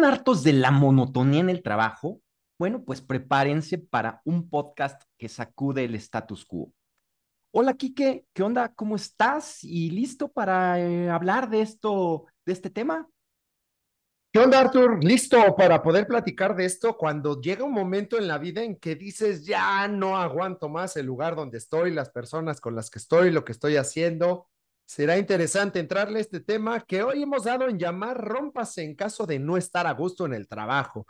¿Están hartos de la monotonía en el trabajo? Bueno, pues prepárense para un podcast que sacude el status quo. Hola, Quique, ¿qué onda? ¿Cómo estás? ¿Y listo para eh, hablar de esto, de este tema? ¿Qué onda, Arthur? ¿Listo para poder platicar de esto cuando llega un momento en la vida en que dices, ya no aguanto más el lugar donde estoy, las personas con las que estoy, lo que estoy haciendo? Será interesante entrarle a este tema que hoy hemos dado en llamar rómpase en caso de no estar a gusto en el trabajo.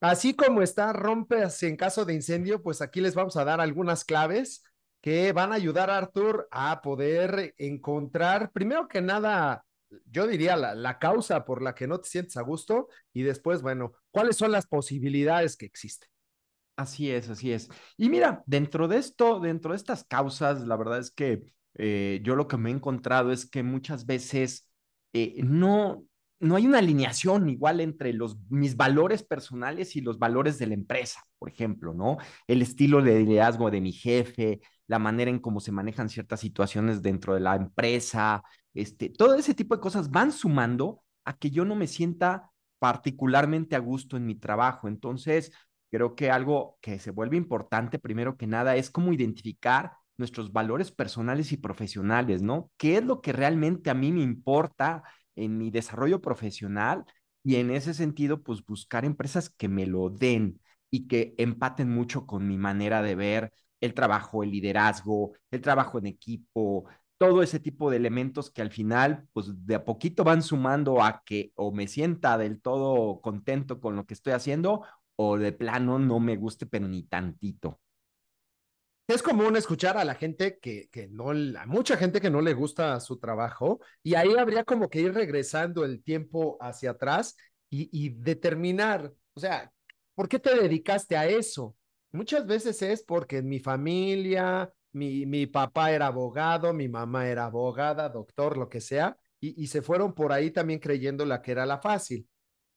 Así como está rómpase en caso de incendio, pues aquí les vamos a dar algunas claves que van a ayudar a Arthur a poder encontrar, primero que nada, yo diría la, la, causa por la que no te sientes a gusto y después, bueno, ¿cuáles son las posibilidades que existen? Así es, así es. Y mira, dentro de esto, dentro de estas causas, la verdad es que eh, yo lo que me he encontrado es que muchas veces eh, no, no hay una alineación igual entre los, mis valores personales y los valores de la empresa, por ejemplo, ¿no? El estilo de liderazgo de mi jefe, la manera en cómo se manejan ciertas situaciones dentro de la empresa, este, todo ese tipo de cosas van sumando a que yo no me sienta particularmente a gusto en mi trabajo. Entonces, creo que algo que se vuelve importante, primero que nada, es cómo identificar nuestros valores personales y profesionales, ¿no? ¿Qué es lo que realmente a mí me importa en mi desarrollo profesional? Y en ese sentido, pues buscar empresas que me lo den y que empaten mucho con mi manera de ver el trabajo, el liderazgo, el trabajo en equipo, todo ese tipo de elementos que al final, pues de a poquito van sumando a que o me sienta del todo contento con lo que estoy haciendo o de plano no me guste, pero ni tantito. Es común escuchar a la gente que, que no, a mucha gente que no le gusta su trabajo y ahí habría como que ir regresando el tiempo hacia atrás y, y determinar, o sea, ¿por qué te dedicaste a eso? Muchas veces es porque en mi familia, mi, mi papá era abogado, mi mamá era abogada, doctor, lo que sea, y, y se fueron por ahí también creyendo la que era la fácil.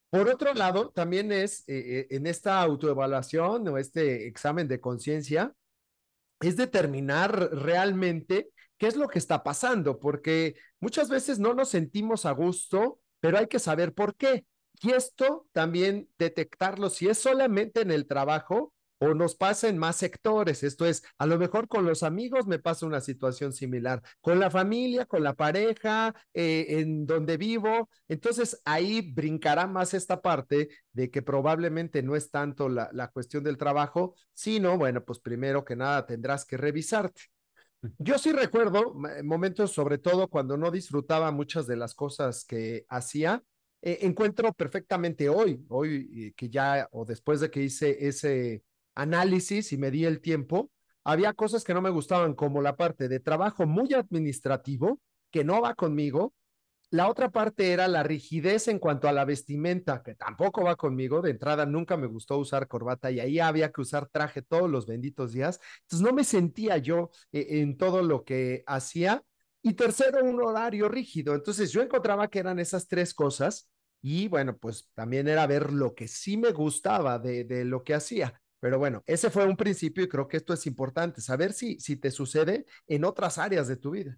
Por otro lado, también es eh, en esta autoevaluación o este examen de conciencia, es determinar realmente qué es lo que está pasando, porque muchas veces no nos sentimos a gusto, pero hay que saber por qué. Y esto también detectarlo si es solamente en el trabajo o nos pasa en más sectores. Esto es, a lo mejor con los amigos me pasa una situación similar, con la familia, con la pareja, eh, en donde vivo. Entonces ahí brincará más esta parte de que probablemente no es tanto la, la cuestión del trabajo, sino, bueno, pues primero que nada tendrás que revisarte. Yo sí recuerdo momentos, sobre todo cuando no disfrutaba muchas de las cosas que hacía, eh, encuentro perfectamente hoy, hoy eh, que ya, o después de que hice ese análisis y me di el tiempo, había cosas que no me gustaban, como la parte de trabajo muy administrativo, que no va conmigo. La otra parte era la rigidez en cuanto a la vestimenta, que tampoco va conmigo. De entrada nunca me gustó usar corbata y ahí había que usar traje todos los benditos días. Entonces no me sentía yo eh, en todo lo que hacía. Y tercero, un horario rígido. Entonces yo encontraba que eran esas tres cosas y bueno, pues también era ver lo que sí me gustaba de, de lo que hacía. Pero bueno, ese fue un principio y creo que esto es importante, saber si, si te sucede en otras áreas de tu vida.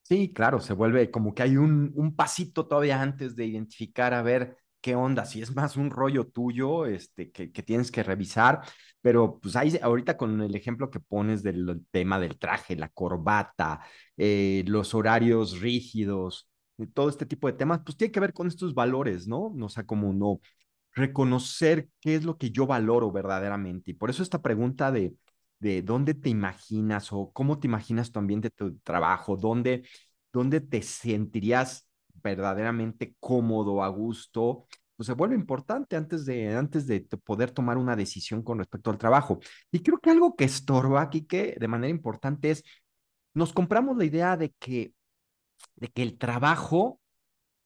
Sí, claro, se vuelve como que hay un, un pasito todavía antes de identificar a ver qué onda, si es más un rollo tuyo este, que, que tienes que revisar, pero pues ahí ahorita con el ejemplo que pones del tema del traje, la corbata, eh, los horarios rígidos, todo este tipo de temas, pues tiene que ver con estos valores, ¿no? O sea, como no, reconocer qué es lo que yo valoro verdaderamente. Y por eso esta pregunta de, de dónde te imaginas o cómo te imaginas tu ambiente, tu trabajo, dónde, dónde te sentirías verdaderamente cómodo, a gusto, pues se vuelve importante antes de, antes de poder tomar una decisión con respecto al trabajo. Y creo que algo que estorba aquí, que de manera importante es, nos compramos la idea de que, de que el trabajo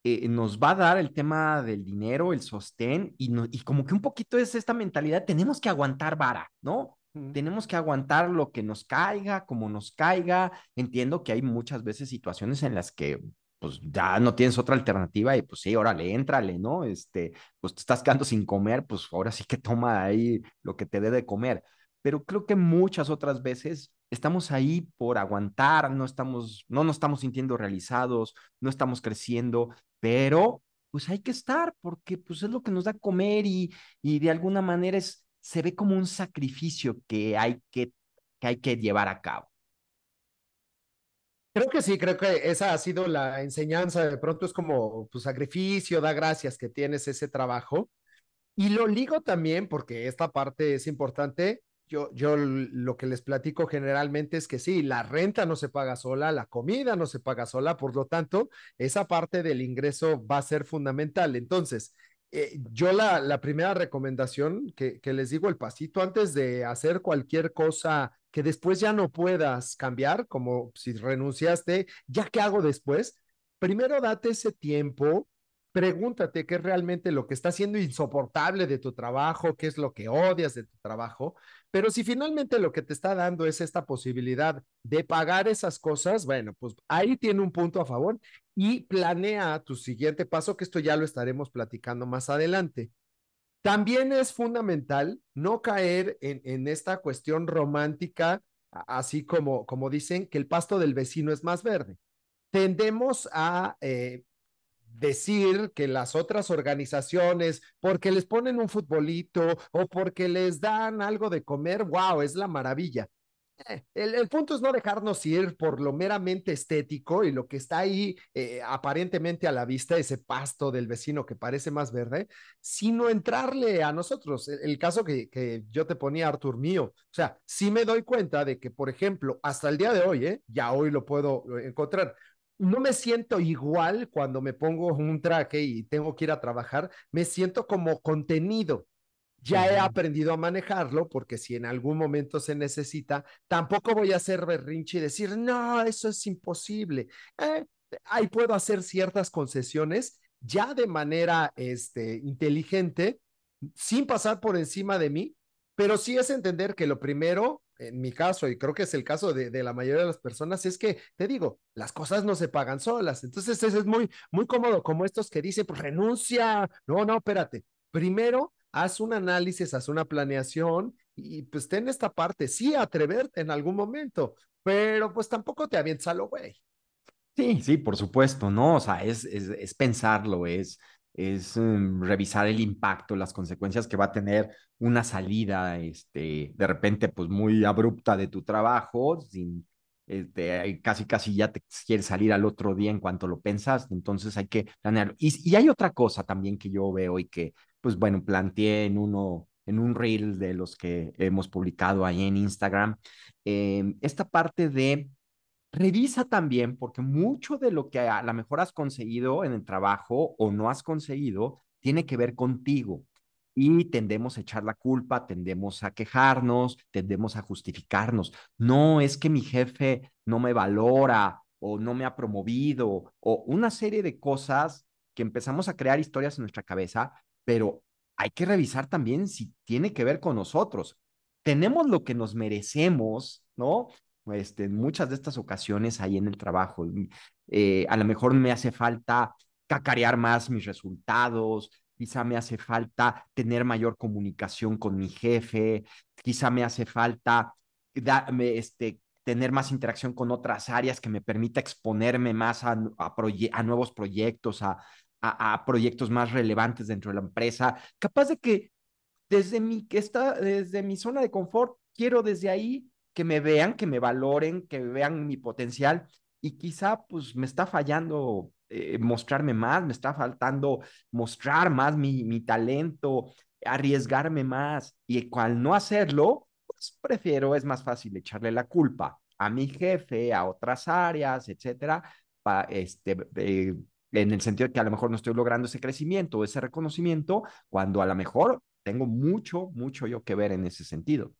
eh, nos va a dar el tema del dinero, el sostén, y, no, y como que un poquito es esta mentalidad, tenemos que aguantar vara, ¿no? Tenemos que aguantar lo que nos caiga, como nos caiga. Entiendo que hay muchas veces situaciones en las que pues ya no tienes otra alternativa y pues sí, órale, éntrale, ¿no? Este, pues te estás quedando sin comer, pues ahora sí que toma ahí lo que te dé de comer. Pero creo que muchas otras veces estamos ahí por aguantar, no estamos, no nos estamos sintiendo realizados, no estamos creciendo, pero pues hay que estar porque pues es lo que nos da comer y, y de alguna manera es, se ve como un sacrificio que hay que, que hay que llevar a cabo. Creo que sí, creo que esa ha sido la enseñanza. De pronto es como tu sacrificio, da gracias que tienes ese trabajo. Y lo ligo también porque esta parte es importante. Yo, yo lo que les platico generalmente es que sí, la renta no se paga sola, la comida no se paga sola, por lo tanto, esa parte del ingreso va a ser fundamental. Entonces, eh, yo la, la, primera recomendación que, que les digo, el pasito antes de hacer cualquier cosa que después ya no puedas cambiar, como si renunciaste, ¿ya qué hago después? Primero date ese tiempo, pregúntate qué es realmente lo que está siendo insoportable de tu trabajo, qué es lo que odias de tu trabajo, pero si finalmente lo que te está dando es esta posibilidad de pagar esas cosas, bueno, pues ahí tiene un punto a favor y planea tu siguiente paso, que esto ya lo estaremos platicando más adelante. También es fundamental no caer en, en esta cuestión romántica, así como, como dicen que el pasto del vecino es más verde. Tendemos a eh, decir que las otras organizaciones, porque les ponen un futbolito o porque les dan algo de comer, wow, es la maravilla. Eh, el, el, punto es no dejarnos ir por lo meramente estético y lo que está ahí eh, aparentemente a la vista, ese pasto del vecino que parece más verde, sino entrarle a nosotros. El, caso que, que, yo te ponía, Artur mío, o sea, sí me doy cuenta de que, por ejemplo, hasta el día de hoy, ¿eh? ya hoy lo puedo encontrar, no me siento igual cuando me pongo un traje y tengo que ir a trabajar, me siento como contenido ya he aprendido a manejarlo porque si en algún momento se necesita, tampoco voy a hacer berrinche y decir, no, eso es imposible. Eh, ahí puedo hacer ciertas concesiones ya de manera este, inteligente, sin pasar por encima de mí, pero sí es entender que lo primero, en mi caso, y creo que es el caso de, de, la mayoría de las personas, es que, te digo, las cosas no se pagan solas. Entonces, eso es muy, muy cómodo, como estos que dicen, pues renuncia. No, no, espérate. Primero, haz un análisis, haz una planeación y pues ten esta parte, sí, atreverte en algún momento, pero pues tampoco te avientes a lo güey. Sí, sí, por supuesto, ¿no? O sea, es, es, es pensarlo, es, es um, revisar el impacto, las consecuencias que va a tener una salida, este, de repente, pues muy abrupta de tu trabajo, sin, este, casi, casi ya te quieres salir al otro día en cuanto lo pensas, entonces hay que planearlo. Y, y hay otra cosa también que yo veo y que pues bueno, planteé en uno, en un reel de los que hemos publicado ahí en Instagram, eh, esta parte de revisa también, porque mucho de lo que a lo mejor has conseguido en el trabajo o no has conseguido tiene que ver contigo. Y tendemos a echar la culpa, tendemos a quejarnos, tendemos a justificarnos. No es que mi jefe no me valora o no me ha promovido o una serie de cosas que empezamos a crear historias en nuestra cabeza pero hay que revisar también si tiene que ver con nosotros. Tenemos lo que nos merecemos, ¿no? Este, en muchas de estas ocasiones ahí en el trabajo, eh, a lo mejor me hace falta cacarear más mis resultados, quizá me hace falta tener mayor comunicación con mi jefe, quizá me hace falta este, tener más interacción con otras áreas que me permita exponerme más a, a, a nuevos proyectos, a, a, a, proyectos más relevantes dentro de la empresa, capaz de que desde mi, que está, desde mi zona de confort, quiero desde ahí que me vean, que me valoren, que vean mi potencial y quizá pues me está fallando eh, mostrarme más, me está faltando mostrar más mi, mi talento, arriesgarme más y al no hacerlo, pues prefiero, es más fácil echarle la culpa a mi jefe, a otras áreas, etcétera, este, eh, en el sentido de que a lo mejor no estoy logrando ese crecimiento, ese reconocimiento, cuando a lo mejor tengo mucho, mucho yo que ver en ese sentido.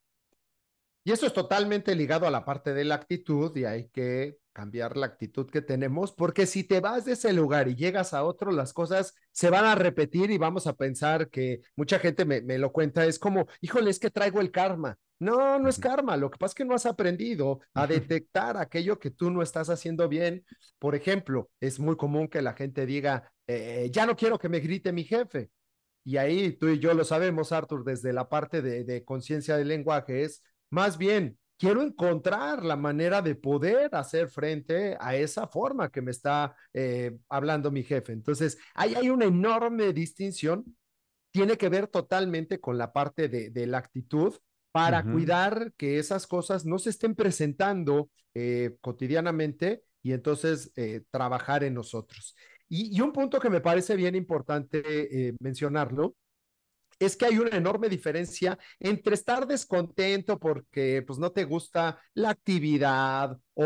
Y eso es totalmente ligado a la parte de la actitud y hay que cambiar la actitud que tenemos, porque si te vas de ese lugar y llegas a otro, las cosas se van a repetir y vamos a pensar que mucha gente me, me lo cuenta, es como, híjole, es que traigo el karma. No, no es karma, lo que pasa es que no has aprendido a detectar aquello que tú no estás haciendo bien. Por ejemplo, es muy común que la gente diga, eh, ya no quiero que me grite mi jefe. Y ahí tú y yo lo sabemos, Arthur, desde la parte de, de conciencia del lenguaje, es más bien, quiero encontrar la manera de poder hacer frente a esa forma que me está eh, hablando mi jefe. Entonces, ahí hay una enorme distinción. Tiene que ver totalmente con la parte de, de la actitud para uh -huh. cuidar que esas cosas no se estén presentando eh, cotidianamente y entonces eh, trabajar en nosotros. Y, y, un punto que me parece bien importante mencionarlo es que hay una enorme diferencia entre estar descontento porque pues no te gusta la actividad o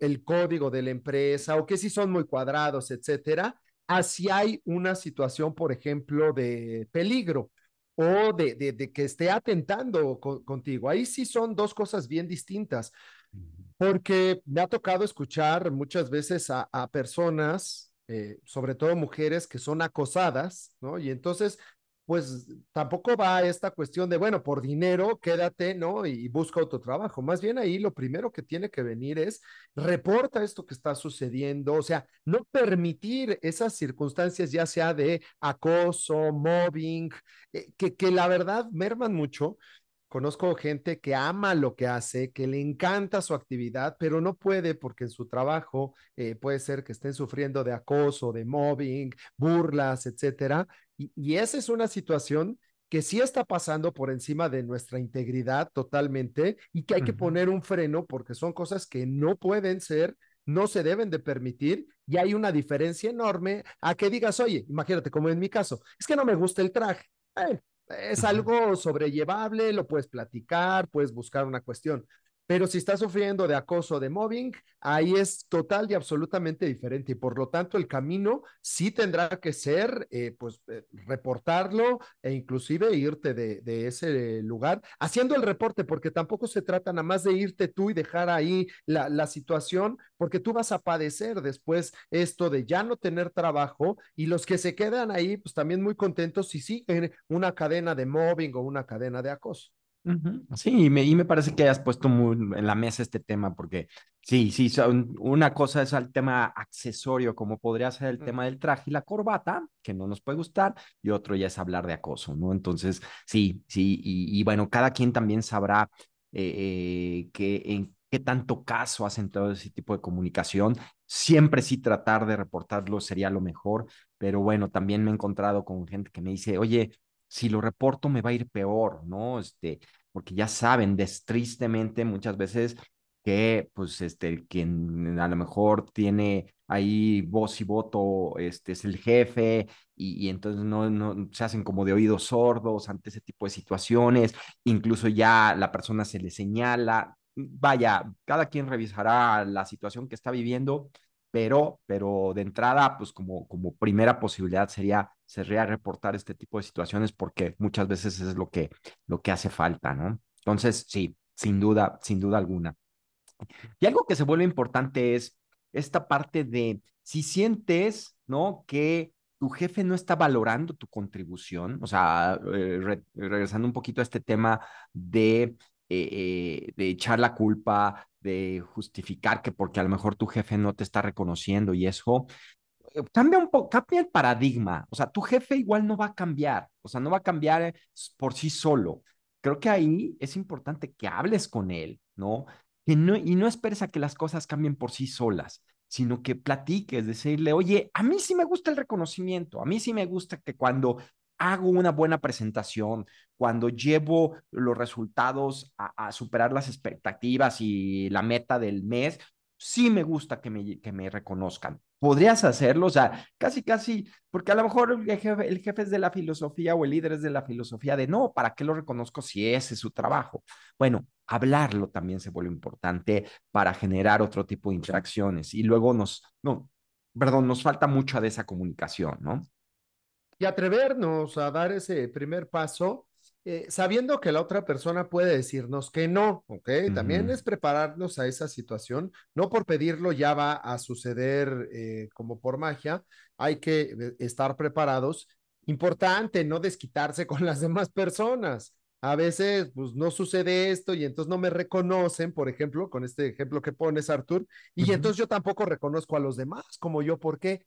el código de la empresa o que si son muy cuadrados, etcétera, así hay una situación, por ejemplo, de peligro o de, de, que esté atentando con, contigo. Ahí sí son dos cosas bien distintas, porque me ha tocado escuchar muchas veces a, a personas, eh, sobre todo mujeres, que son acosadas, ¿no? Y entonces pues tampoco va esta cuestión de, bueno, por dinero, quédate, ¿no? Y busca otro trabajo. Más bien ahí lo primero que tiene que venir es, reporta esto que está sucediendo, o sea, no permitir esas circunstancias, ya sea de acoso, mobbing, eh, que, que la verdad merman mucho, Conozco gente que ama lo que hace, que le encanta su actividad, pero no puede porque en su trabajo eh, puede ser que estén sufriendo de acoso, de mobbing, burlas, etcétera. Y, y esa es una situación que sí está pasando por encima de nuestra integridad totalmente y que hay uh -huh. que poner un freno porque son cosas que no pueden ser, no se deben de permitir y hay una diferencia enorme a que digas, oye, imagínate como en mi caso, es que no me gusta el traje. Eh, es algo sobrellevable, lo puedes platicar, puedes buscar una cuestión. Pero si está sufriendo de acoso, de mobbing, ahí es total y absolutamente diferente. Y por lo tanto, el camino sí tendrá que ser, eh, pues, eh, reportarlo e inclusive irte de, ese lugar haciendo el reporte, porque tampoco se trata nada más de irte tú y dejar ahí la, la situación, porque tú vas a padecer después esto de ya no tener trabajo y los que se quedan ahí, pues también muy contentos si siguen una cadena de mobbing o una cadena de acoso. Sí, y me, y me, parece que hayas puesto muy en la mesa este tema, porque sí, sí, son, una cosa es el tema accesorio, como podría ser el tema del traje y la corbata, que no nos puede gustar, y otro ya es hablar de acoso, ¿no? Entonces, sí, sí, y, y bueno, cada quien también sabrá eh, eh, que en qué tanto caso hacen todo ese tipo de comunicación. Siempre sí tratar de reportarlo sería lo mejor, pero bueno, también me he encontrado con gente que me dice, oye, si lo reporto me va a ir peor, ¿no? Este, porque ya saben, tristemente muchas veces que, pues, este, quien a lo mejor tiene ahí voz y voto, este, es el jefe, y, y entonces no, no, se hacen como de oídos sordos ante ese tipo de situaciones, incluso ya la persona se le señala, vaya, cada quien revisará la situación que está viviendo, pero, pero de entrada, pues como, como primera posibilidad sería, sería reportar este tipo de situaciones porque muchas veces es lo que, lo que hace falta, ¿no? Entonces, sí, sin duda, sin duda alguna. Y algo que se vuelve importante es esta parte de si sientes, ¿no? Que tu jefe no está valorando tu contribución, o sea, eh, re, regresando un poquito a este tema de eh, de echar la culpa, de justificar que porque a lo mejor tu jefe no te está reconociendo y eso, eh, cambia un poco, cambia el paradigma. O sea, tu jefe igual no va a cambiar, o sea, no va a cambiar por sí solo. Creo que ahí es importante que hables con él, ¿no? Que no y no esperes a que las cosas cambien por sí solas, sino que platiques, decirle, oye, a mí sí me gusta el reconocimiento, a mí sí me gusta que cuando hago una buena presentación, cuando llevo los resultados a, a, superar las expectativas y la meta del mes, sí me gusta que me, que me reconozcan. ¿Podrías hacerlo? O sea, casi, casi, porque a lo mejor el jefe, el jefe es de la filosofía o el líder es de la filosofía de no, ¿para qué lo reconozco si ese es su trabajo? Bueno, hablarlo también se vuelve importante para generar otro tipo de interacciones y luego nos, no, perdón, nos falta mucha de esa comunicación, ¿no? y atrevernos a dar ese primer paso, eh, sabiendo que la otra persona puede decirnos que no, ¿ok? Uh -huh. También es prepararnos a esa situación, no por pedirlo ya va a suceder eh, como por magia, hay que eh, estar preparados. Importante, no desquitarse con las demás personas. A veces, pues no sucede esto y entonces no me reconocen, por ejemplo, con este ejemplo que pones, Artur, y uh -huh. entonces yo tampoco reconozco a los demás como yo, ¿por qué?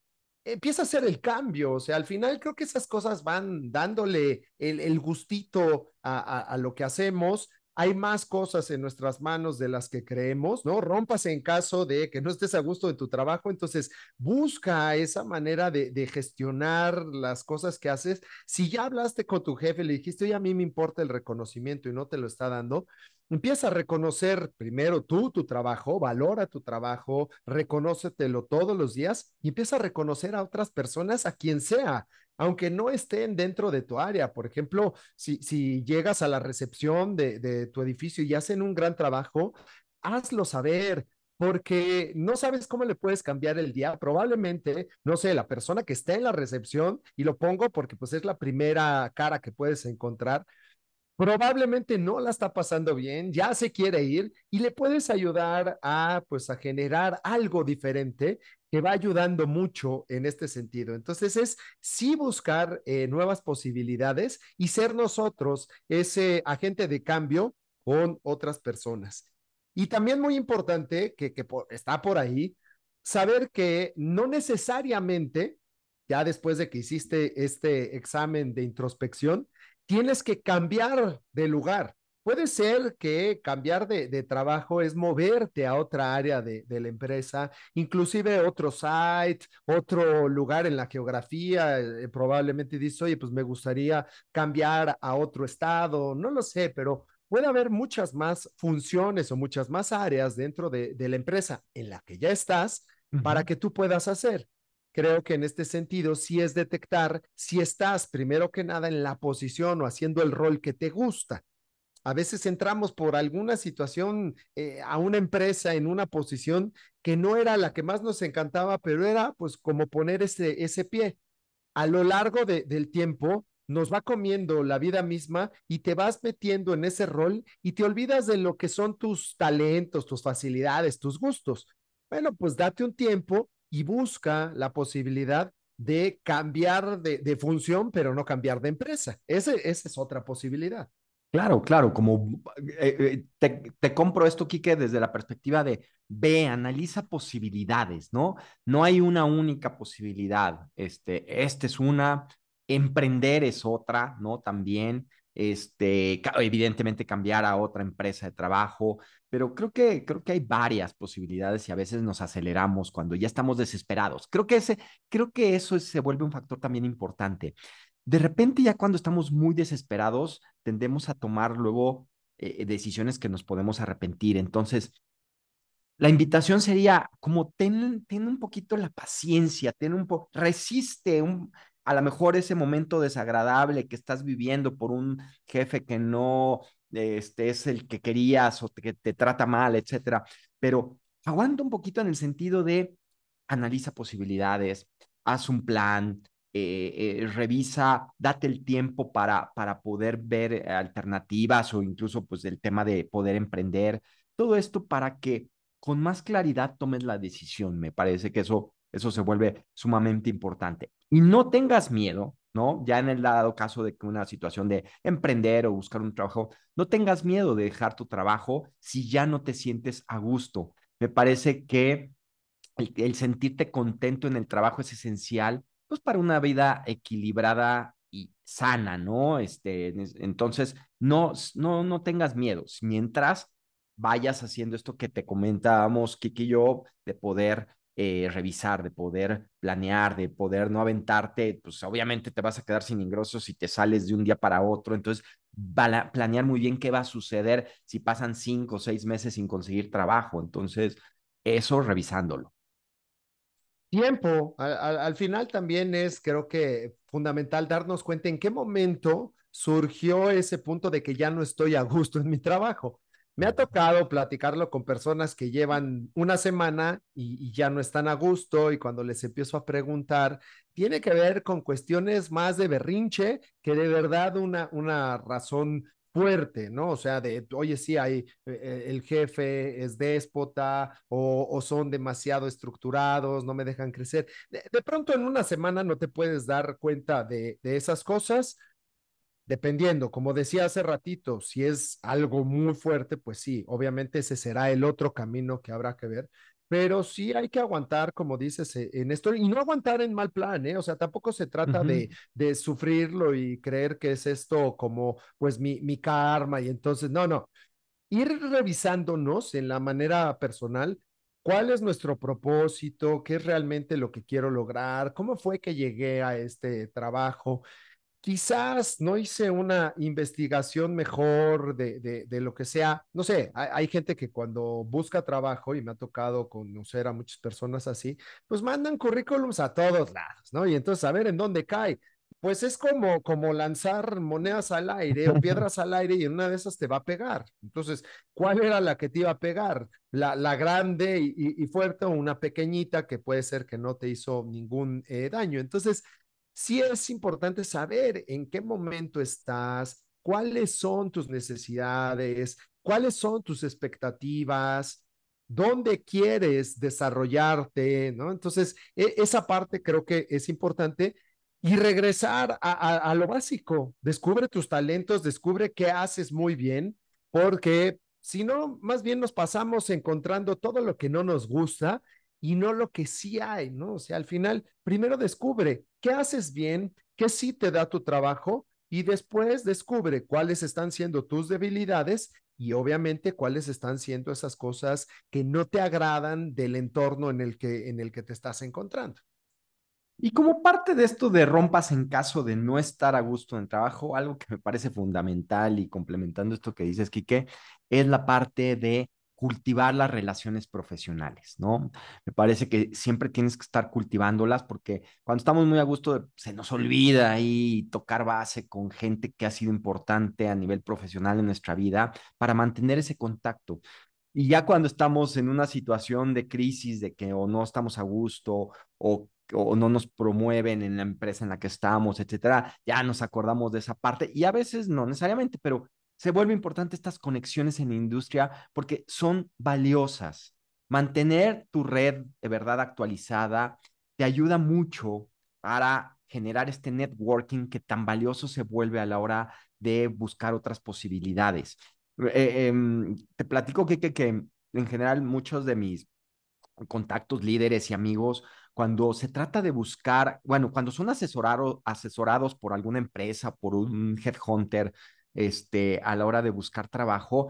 Empieza a hacer el cambio, o sea, al final creo que esas cosas van dándole el, gustito a, lo que hacemos, hay más cosas en nuestras manos de las que creemos, ¿no? Rómpase en caso de que no estés a gusto de tu trabajo, entonces busca esa manera de, de gestionar las cosas que haces. Si ya hablaste con tu jefe, le dijiste, oye, a mí me importa el reconocimiento y no te lo está dando, empieza a reconocer primero tú tu trabajo, valora tu trabajo, reconócetelo todos los días y empieza a reconocer a otras personas, a quien sea, aunque no estén dentro de tu área. Por ejemplo, si, si llegas a la recepción de, de tu edificio y hacen un gran trabajo, hazlo saber, porque no sabes cómo le puedes cambiar el día. Probablemente, no sé, la persona que está en la recepción, y lo pongo porque pues es la primera cara que puedes encontrar, probablemente no la está pasando bien, ya se quiere ir y le puedes ayudar a pues a generar algo diferente que va ayudando mucho en este sentido. Entonces es sí buscar eh, nuevas posibilidades y ser nosotros ese agente de cambio con otras personas. Y también muy importante que, que está por ahí, saber que no necesariamente, ya después de que hiciste este examen de introspección, tienes que cambiar de lugar. Puede ser que cambiar de, de trabajo es moverte a otra área de, de, la empresa, inclusive otro site, otro lugar en la geografía. Eh, probablemente dices, oye, pues me gustaría cambiar a otro estado, no lo sé, pero puede haber muchas más funciones o muchas más áreas dentro de, de la empresa en la que ya estás uh -huh. para que tú puedas hacer creo que en este sentido sí es detectar si estás primero que nada en la posición o haciendo el rol que te gusta. A veces entramos por alguna situación eh, a una empresa en una posición que no era la que más nos encantaba, pero era pues como poner ese, ese pie. A lo largo de, del tiempo nos va comiendo la vida misma y te vas metiendo en ese rol y te olvidas de lo que son tus talentos, tus facilidades, tus gustos. Bueno, pues date un tiempo y busca la posibilidad de cambiar de, función, pero no cambiar de empresa. Ese, esa es otra posibilidad. Claro, claro, como eh, te, te, compro esto, Quique, desde la perspectiva de ve, analiza posibilidades, ¿no? No hay una única posibilidad. Este, esta es una, emprender es otra, ¿no? También, este, evidentemente cambiar a otra empresa de trabajo, pero creo que, creo que hay varias posibilidades y a veces nos aceleramos cuando ya estamos desesperados. Creo que, ese, creo que eso se vuelve un factor también importante. De repente ya cuando estamos muy desesperados, tendemos a tomar luego eh, decisiones que nos podemos arrepentir. Entonces, la invitación sería como ten, ten un poquito la paciencia, ten un poco, resiste un, a lo mejor ese momento desagradable que estás viviendo por un jefe que no este, es el que querías o que te trata mal, etcétera. Pero aguanta un poquito en el sentido de analiza posibilidades, haz un plan, eh, eh, revisa, date el tiempo para, para poder ver alternativas o incluso pues el tema de poder emprender. Todo esto para que con más claridad tomes la decisión. Me parece que eso eso se vuelve sumamente importante. Y no tengas miedo, ¿no? Ya en el dado caso de una situación de emprender o buscar un trabajo, no tengas miedo de dejar tu trabajo si ya no te sientes a gusto. Me parece que el, el sentirte contento en el trabajo es esencial, pues para una vida equilibrada y sana, ¿no? Este, entonces, no, no, no tengas miedos. Mientras vayas haciendo esto que te comentábamos, Kiki y yo, de poder eh, revisar, de poder planear, de poder no aventarte, pues obviamente te vas a quedar sin ingresos si te sales de un día para otro. Entonces, planear muy bien qué va a suceder si pasan cinco o seis meses sin conseguir trabajo. Entonces, eso revisándolo. Tiempo, al, al final también es, creo que fundamental darnos cuenta en qué momento surgió ese punto de que ya no estoy a gusto en mi trabajo. Me ha tocado platicarlo con personas que llevan una semana y, ya no están a gusto y cuando les empiezo a preguntar, tiene que ver con cuestiones más de berrinche que de verdad una, una razón fuerte, ¿no? O sea, de, oye, sí, hay, eh, el jefe es déspota o, o, son demasiado estructurados, no me dejan crecer. De, de, pronto en una semana no te puedes dar cuenta de, de esas cosas, dependiendo, como decía hace ratito, si es algo muy fuerte, pues sí, obviamente ese será el otro camino que habrá que ver. pero sí hay que aguantar, como dices, eh, en esto, y no aguantar en mal plan, ¿eh? O sea, tampoco se trata de, de sufrirlo y creer que es esto como, pues, mi, mi karma, y entonces, no, no. Ir revisándonos en la manera personal, cuál es nuestro propósito, qué es realmente lo que quiero lograr, cómo fue que llegué a este trabajo, quizás no hice una investigación mejor de, de, de lo que sea. No sé, hay, hay, gente que cuando busca trabajo, y me ha tocado conocer a muchas personas así, pues mandan currículums a todos lados, ¿no? Y entonces a ver en dónde cae. Pues es como, como lanzar monedas al aire o piedras al aire y en una de esas te va a pegar. Entonces, ¿cuál era la que te iba a pegar? La, la grande y, y, y fuerte o una pequeñita que puede ser que no te hizo ningún eh, daño. Entonces, sí es importante saber en qué momento estás, cuáles son tus necesidades, cuáles son tus expectativas, dónde quieres desarrollarte, ¿no? Entonces, e esa parte creo que es importante y regresar a, a, a, lo básico. Descubre tus talentos, descubre qué haces muy bien, porque si no, más bien nos pasamos encontrando todo lo que no nos gusta y no lo que sí hay, ¿no? O sea, al final, primero descubre qué haces bien, qué sí te da tu trabajo y después descubre cuáles están siendo tus debilidades y obviamente cuáles están siendo esas cosas que no te agradan del entorno en el que, en el que te estás encontrando. Y como parte de esto de rompas en caso de no estar a gusto en trabajo, algo que me parece fundamental y complementando esto que dices, Quique, es la parte de cultivar las relaciones profesionales, ¿no? Me parece que siempre tienes que estar cultivándolas porque cuando estamos muy a gusto se nos olvida ahí tocar base con gente que ha sido importante a nivel profesional en nuestra vida para mantener ese contacto. Y ya cuando estamos en una situación de crisis, de que o no estamos a gusto o o no nos promueven en la empresa en la que estamos, etcétera, ya nos acordamos de esa parte y a veces no necesariamente, pero se vuelve importante estas conexiones en la industria porque son valiosas. Mantener tu red de verdad actualizada te ayuda mucho para generar este networking que tan valioso se vuelve a la hora de buscar otras posibilidades. Eh, eh, te platico que, que, que en general muchos de mis contactos, líderes y amigos, cuando se trata de buscar, bueno, cuando son asesorado, asesorados por alguna empresa, por un headhunter, este, a la hora de buscar trabajo,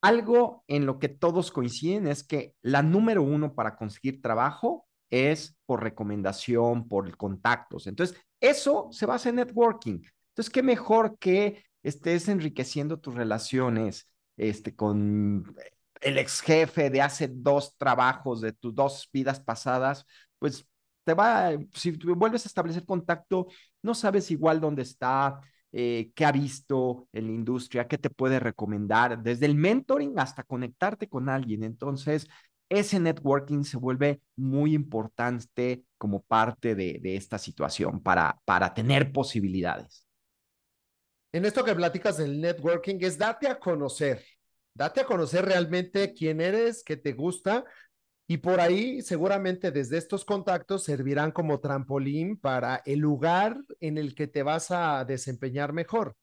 algo en lo que todos coinciden es que la número uno para conseguir trabajo es por recomendación, por contactos. Entonces, eso se basa en networking. Entonces, qué mejor que estés enriqueciendo tus relaciones este, con el ex jefe de hace dos trabajos, de tus dos vidas pasadas, pues te va, si vuelves a establecer contacto, no sabes igual dónde está, eh, qué ha visto en la industria, qué te puede recomendar, desde el mentoring hasta conectarte con alguien. Entonces, ese networking se vuelve muy importante como parte de, de esta situación para, para tener posibilidades. En esto que platicas del networking es date a conocer, date a conocer realmente quién eres, qué te gusta, y por ahí seguramente desde estos contactos servirán como trampolín para el lugar en el que te vas a desempeñar mejor.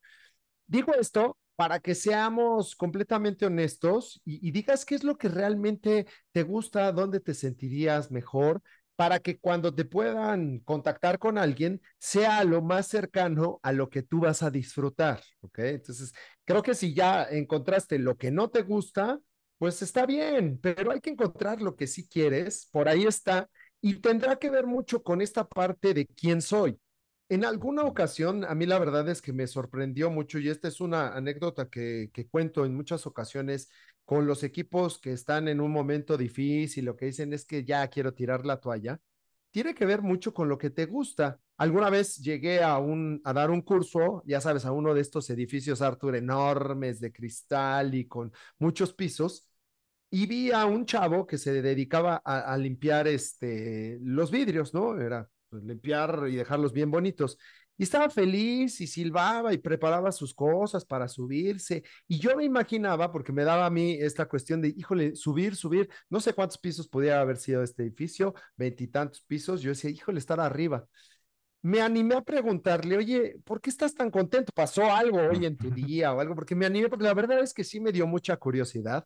Digo esto para que seamos completamente honestos y, digas qué es lo que realmente te gusta, dónde te sentirías mejor, para que cuando te puedan contactar con alguien sea lo más cercano a lo que tú vas a disfrutar, ¿ok? Entonces, creo que si ya encontraste lo que no te gusta, pues está bien, pero hay que encontrar lo que sí quieres, por ahí está, y tendrá que ver mucho con esta parte de quién soy. En alguna ocasión, a mí la verdad es que me sorprendió mucho, y esta es una anécdota que, que cuento en muchas ocasiones con los equipos que están en un momento difícil, lo que dicen es que ya quiero tirar la toalla, tiene que ver mucho con lo que te gusta. Alguna vez llegué a, un, a dar un curso, ya sabes, a uno de estos edificios, Arthur, enormes de cristal y con muchos pisos, y vi a un chavo que se dedicaba a, a limpiar este, los vidrios, ¿no? Era pues, limpiar y dejarlos bien bonitos. Y estaba feliz y silbaba y preparaba sus cosas para subirse. Y yo me imaginaba, porque me daba a mí esta cuestión de, híjole, subir, subir, no sé cuántos pisos podía haber sido este edificio, veintitantos pisos. Yo decía, híjole, estar arriba. Me animé a preguntarle, oye, ¿por qué estás tan contento? ¿Pasó algo hoy en tu día o algo? Porque me animé, porque la verdad es que sí me dio mucha curiosidad.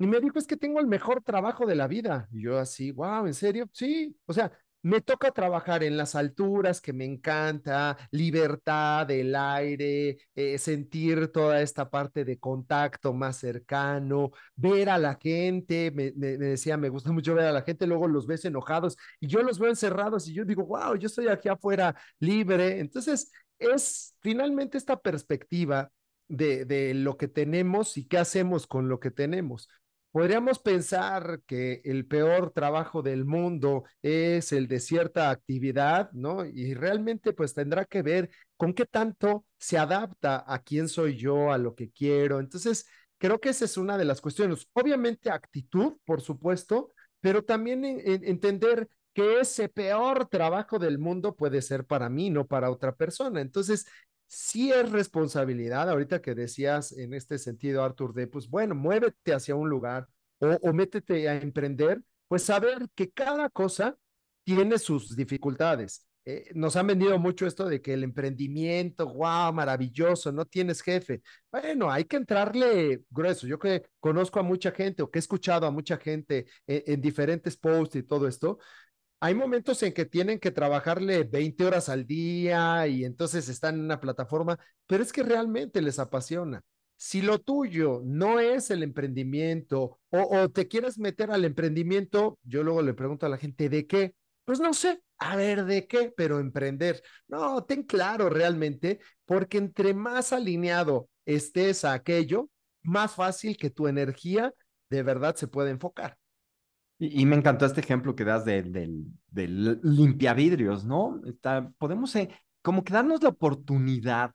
Y me dijo, es que tengo el mejor trabajo de la vida. Y yo así, wow, ¿en serio? Sí, o sea, me toca trabajar en las alturas, que me encanta, libertad del aire, eh, sentir toda esta parte de contacto más cercano, ver a la gente, me, me, me, decía, me gusta mucho ver a la gente, luego los ves enojados y yo los veo encerrados y yo digo, wow, yo estoy aquí afuera libre. Entonces, es finalmente esta perspectiva de, de lo que tenemos y qué hacemos con lo que tenemos. Podríamos pensar que el peor trabajo del mundo es el de cierta actividad, ¿no? Y realmente pues tendrá que ver con qué tanto se adapta a quién soy yo, a lo que quiero. Entonces, creo que esa es una de las cuestiones. Obviamente actitud, por supuesto, pero también en, en, entender que ese peor trabajo del mundo puede ser para mí, no para otra persona. Entonces, sí es responsabilidad, ahorita que decías en este sentido, Artur, de pues bueno, muévete hacia un lugar o, métete a emprender, pues saber que cada cosa tiene sus dificultades. Eh, nos han vendido mucho esto de que el emprendimiento, wow, maravilloso, no tienes jefe. Bueno, hay que entrarle grueso. Yo que conozco a mucha gente o que he escuchado a mucha gente en, en diferentes posts y todo esto, hay momentos en que tienen que trabajarle 20 horas al día y entonces están en una plataforma, pero es que realmente les apasiona. Si lo tuyo no es el emprendimiento o, te quieres meter al emprendimiento, yo luego le pregunto a la gente, ¿de qué? Pues no sé, a ver, ¿de qué? Pero emprender. No, ten claro realmente, porque entre más alineado estés a aquello, más fácil que tu energía de verdad se pueda enfocar. Y, me encantó este ejemplo que das del de, de, de limpiavidrios, ¿no? Está, podemos eh, como que darnos la oportunidad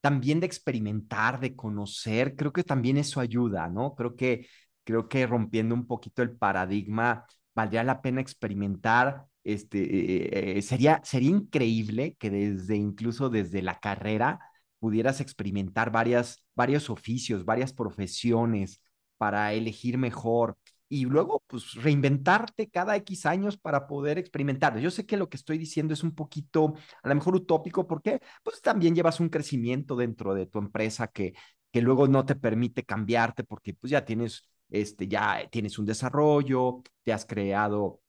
también de experimentar, de conocer, creo que también eso ayuda, ¿no? Creo que, creo que rompiendo un poquito el paradigma, valdría la pena experimentar, este, eh, eh, sería, sería increíble que desde, incluso desde la carrera, pudieras experimentar varias, varios oficios, varias profesiones para elegir mejor, y luego pues reinventarte cada X años para poder experimentar. Yo sé que lo que estoy diciendo es un poquito a lo mejor utópico porque pues también llevas un crecimiento dentro de tu empresa que, que luego no te permite cambiarte porque pues ya tienes, este, ya tienes un desarrollo, te has creado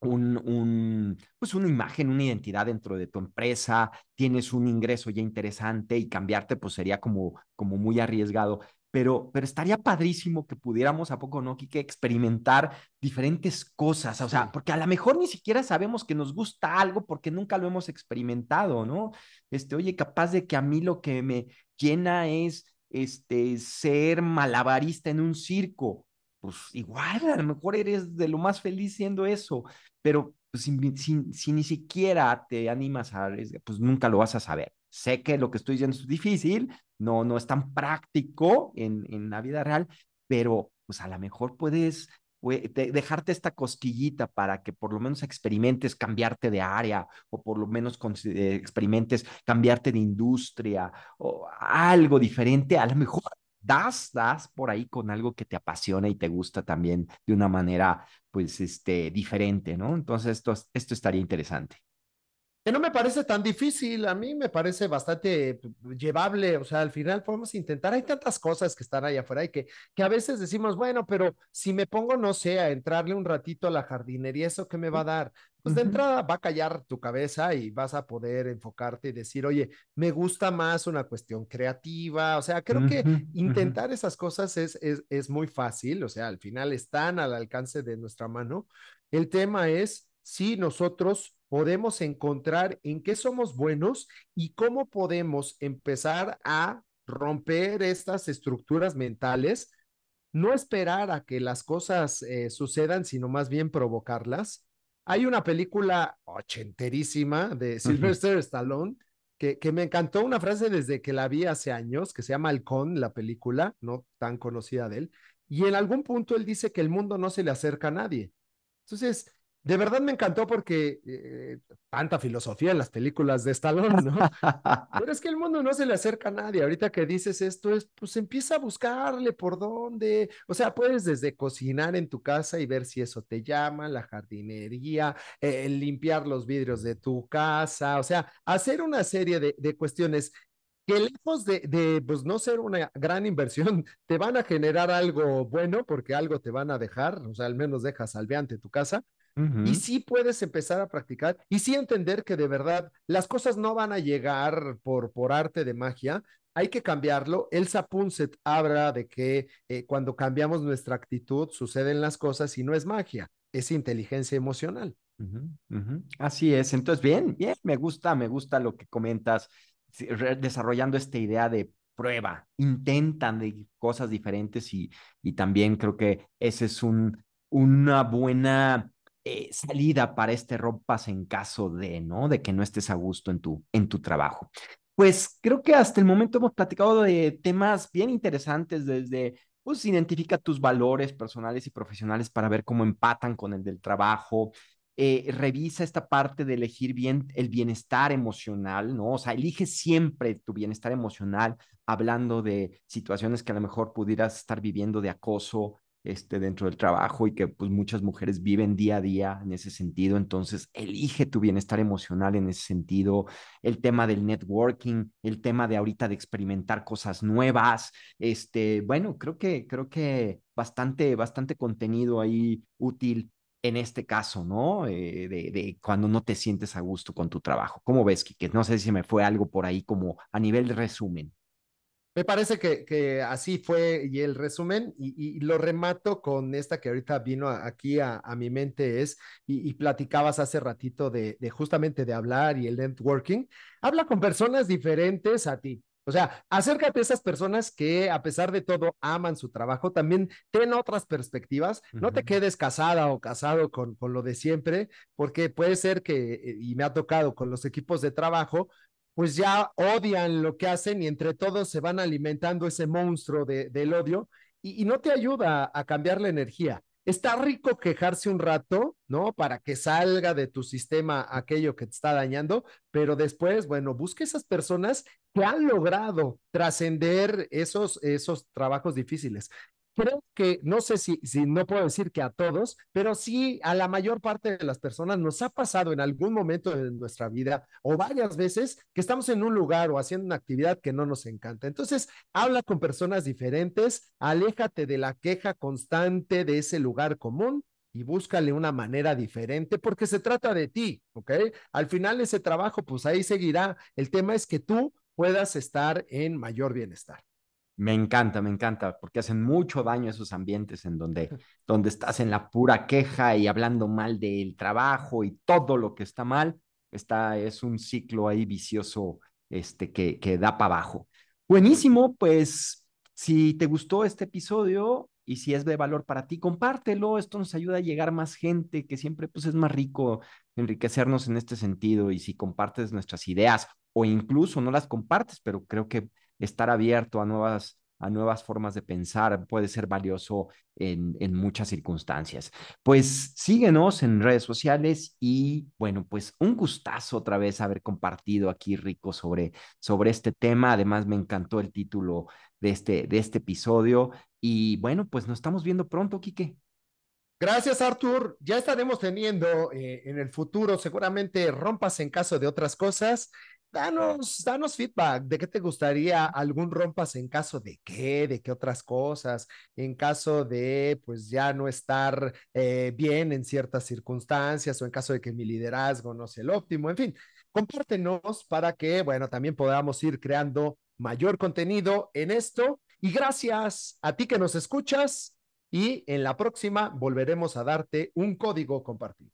un, un, pues una imagen, una identidad dentro de tu empresa, tienes un ingreso ya interesante y cambiarte pues sería como, como muy arriesgado pero, pero estaría padrísimo que pudiéramos, ¿a poco no, Kike, experimentar diferentes cosas? O sea, porque a lo mejor ni siquiera sabemos que nos gusta algo porque nunca lo hemos experimentado, ¿no? Este, oye, capaz de que a mí lo que me llena es este, ser malabarista en un circo. Pues igual, a lo mejor eres de lo más feliz siendo eso, pero pues, si, si, si ni siquiera te animas a, pues nunca lo vas a saber. Sé que lo que estoy diciendo es difícil, no, no es tan práctico en, en la vida real, pero pues a lo mejor puedes dejarte esta cosquillita para que por lo menos experimentes cambiarte de área o por lo menos eh, experimentes cambiarte de industria o algo diferente, a lo mejor das, das por ahí con algo que te apasiona y te gusta también de una manera pues este diferente, ¿no? Entonces esto, esto estaría interesante que no me parece tan difícil, a mí me parece bastante llevable, o sea, al final podemos intentar, hay tantas cosas que están ahí afuera y que, que a veces decimos, bueno, pero si me pongo, no sé, a entrarle un ratito a la jardinería, ¿eso qué me va a dar? Pues de entrada va a callar tu cabeza y vas a poder enfocarte y decir, oye, me gusta más una cuestión creativa, o sea, creo que intentar esas cosas es, es, es muy fácil, o sea, al final están al alcance de nuestra mano. El tema es si nosotros podemos encontrar en qué somos buenos y cómo podemos empezar a romper estas estructuras mentales, no esperar a que las cosas eh, sucedan, sino más bien provocarlas. Hay una película ochenterísima de Sylvester uh -huh. Stallone que, que, me encantó una frase desde que la vi hace años, que se llama Halcón, la película, no tan conocida de él, y en algún punto él dice que el mundo no se le acerca a nadie. Entonces, de verdad me encantó porque eh, tanta filosofía en las películas de Stallone, ¿no? Pero es que el mundo no se le acerca a nadie. Ahorita que dices esto, es, pues empieza a buscarle por dónde. O sea, puedes desde cocinar en tu casa y ver si eso te llama, la jardinería, eh, limpiar los vidrios de tu casa, o sea, hacer una serie de, de cuestiones que lejos de, de, pues no ser una gran inversión, te van a generar algo bueno porque algo te van a dejar, o sea, al menos dejas alveante tu casa. Uh -huh. Y sí puedes empezar a practicar y sí entender que de verdad las cosas no van a llegar por, por arte de magia, hay que cambiarlo. Elsa Punset habla de que eh, cuando cambiamos nuestra actitud suceden las cosas y no es magia, es inteligencia emocional. Uh -huh, uh -huh. Así es. Entonces, bien, bien, me gusta, me gusta lo que comentas, desarrollando esta idea de prueba, intentan de cosas diferentes y, y también creo que ese es un, una buena eh, salida para este rompas en caso de, ¿no? De que no estés a gusto en tu, en tu trabajo. Pues creo que hasta el momento hemos platicado de temas bien interesantes desde, pues identifica tus valores personales y profesionales para ver cómo empatan con el del trabajo, eh, revisa esta parte de elegir bien el bienestar emocional, ¿no? O sea, elige siempre tu bienestar emocional, hablando de situaciones que a lo mejor pudieras estar viviendo de acoso, este, dentro del trabajo y que pues muchas mujeres viven día a día en ese sentido. Entonces, elige tu bienestar emocional en ese sentido. El tema del networking, el tema de ahorita de experimentar cosas nuevas. Este, bueno, creo que, creo que bastante, bastante contenido ahí útil en este caso, ¿no? Eh, de, de, cuando no te sientes a gusto con tu trabajo. ¿Cómo ves, Kike? No sé si me fue algo por ahí como a nivel de resumen. Me parece que, que, así fue y el resumen y, y, lo remato con esta que ahorita vino aquí a, a mi mente es, y, y, platicabas hace ratito de, de justamente de hablar y el networking, habla con personas diferentes a ti. O sea, acércate a esas personas que a pesar de todo aman su trabajo, también ten otras perspectivas, uh -huh. no te quedes casada o casado con, con lo de siempre, porque puede ser que, eh, y me ha tocado con los equipos de trabajo, pues ya odian lo que hacen y entre todos se van alimentando ese monstruo de, del odio y, y, no te ayuda a cambiar la energía. Está rico quejarse un rato, ¿no? Para que salga de tu sistema aquello que te está dañando, pero después, bueno, busque esas personas que han logrado trascender esos, esos trabajos difíciles creo que, no sé si, si no puedo decir que a todos, pero sí a la mayor parte de las personas nos ha pasado en algún momento de nuestra vida o varias veces que estamos en un lugar o haciendo una actividad que no nos encanta. Entonces, habla con personas diferentes, aléjate de la queja constante de ese lugar común y búscale una manera diferente porque se trata de ti, ¿ok? Al final ese trabajo, pues ahí seguirá. El tema es que tú puedas estar en mayor bienestar. Me encanta, me encanta, porque hacen mucho daño esos ambientes en donde, donde estás en la pura queja y hablando mal del trabajo y todo lo que está mal, está, es un ciclo ahí vicioso este, que, que da para abajo. Buenísimo, pues si te gustó este episodio y si es de valor para ti, compártelo, esto nos ayuda a llegar a más gente, que siempre pues es más rico enriquecernos en este sentido y si compartes nuestras ideas o incluso no las compartes, pero creo que estar abierto a nuevas, a nuevas formas de pensar puede ser valioso en, en muchas circunstancias. Pues síguenos en redes sociales y bueno, pues un gustazo otra vez haber compartido aquí, Rico, sobre, sobre este tema. Además, me encantó el título de este, de este episodio. Y bueno, pues nos estamos viendo pronto, Quique. Gracias, Artur. Ya estaremos teniendo eh, en el futuro seguramente rompas en caso de otras cosas danos, danos feedback de qué te gustaría algún rompas en caso de qué, de qué otras cosas, en caso de pues ya no estar eh, bien en ciertas circunstancias o en caso de que mi liderazgo no sea el óptimo, en fin, compártenos para que, bueno, también podamos ir creando mayor contenido en esto. Y gracias a ti que nos escuchas y en la próxima volveremos a darte un código compartido.